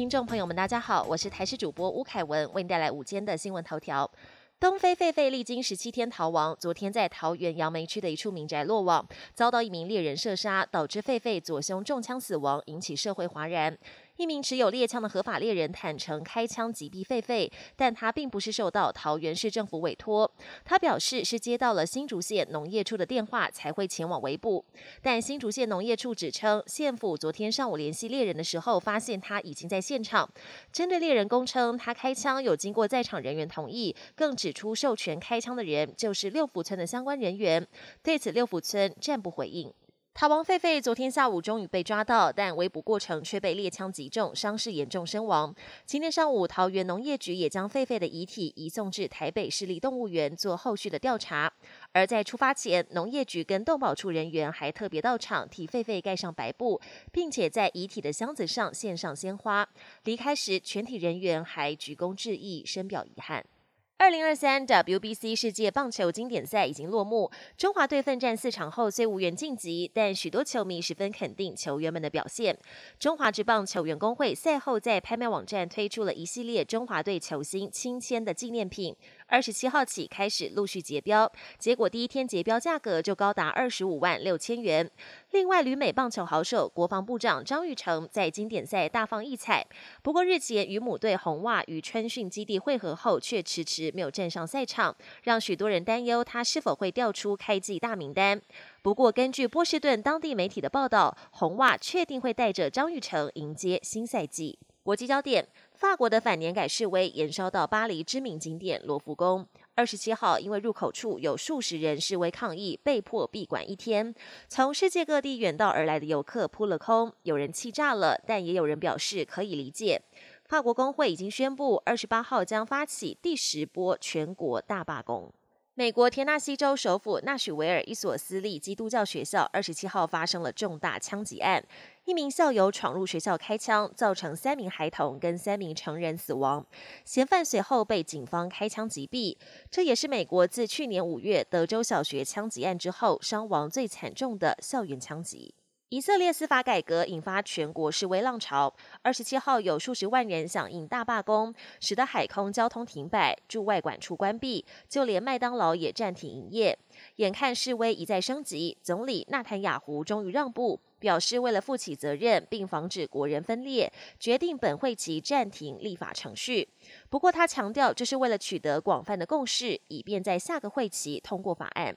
听众朋友们，大家好，我是台视主播吴凯文，为您带来午间的新闻头条。东非狒狒历经十七天逃亡，昨天在桃园杨梅区的一处民宅落网，遭到一名猎人射杀，导致狒狒左胸中枪死亡，引起社会哗然。一名持有猎枪的合法猎人坦诚开枪击毙狒狒，但他并不是受到桃园市政府委托。他表示是接到了新竹县农业处的电话才会前往围捕。但新竹县农业处指称，县府昨天上午联系猎人的时候，发现他已经在现场。针对猎人供称他开枪有经过在场人员同意，更指出授权开枪的人就是六福村的相关人员。对此，六福村暂不回应。逃亡狒狒昨天下午终于被抓到，但围捕过程却被猎枪击中，伤势严重身亡。今天上午，桃园农业局也将狒狒的遗体移送至台北市立动物园做后续的调查。而在出发前，农业局跟动保处人员还特别到场替狒狒盖上白布，并且在遗体的箱子上献上鲜花。离开时，全体人员还鞠躬致意，深表遗憾。二零二三 WBC 世界棒球经典赛已经落幕，中华队奋战四场后虽无缘晋级，但许多球迷十分肯定球员们的表现。中华职棒球员工会赛后在拍卖网站推出了一系列中华队球星亲签的纪念品。二十七号起开始陆续结标，结果第一天结标价格就高达二十五万六千元。另外，旅美棒球好手国防部长张玉成在经典赛大放异彩，不过日前与母队红袜与春训基地会合后，却迟迟没有站上赛场，让许多人担忧他是否会调出开季大名单。不过，根据波士顿当地媒体的报道，红袜确定会带着张玉成迎接新赛季。国际焦点。法国的反年改示威延烧到巴黎知名景点罗浮宫。二十七号，因为入口处有数十人示威抗议，被迫闭馆一天。从世界各地远道而来的游客扑了空，有人气炸了，但也有人表示可以理解。法国工会已经宣布，二十八号将发起第十波全国大罢工。美国田纳西州首府纳许维尔一所私立基督教学校，二十七号发生了重大枪击案，一名校友闯入学校开枪，造成三名孩童跟三名成人死亡，嫌犯随后被警方开枪击毙。这也是美国自去年五月德州小学枪击案之后，伤亡最惨重的校园枪击。以色列司法改革引发全国示威浪潮。二十七号有数十万人响应大罢工，使得海空交通停摆，驻外管处关闭，就连麦当劳也暂停营业。眼看示威一再升级，总理纳坦雅胡终于让步，表示为了负起责任并防止国人分裂，决定本会期暂停立法程序。不过他强调，这是为了取得广泛的共识，以便在下个会期通过法案。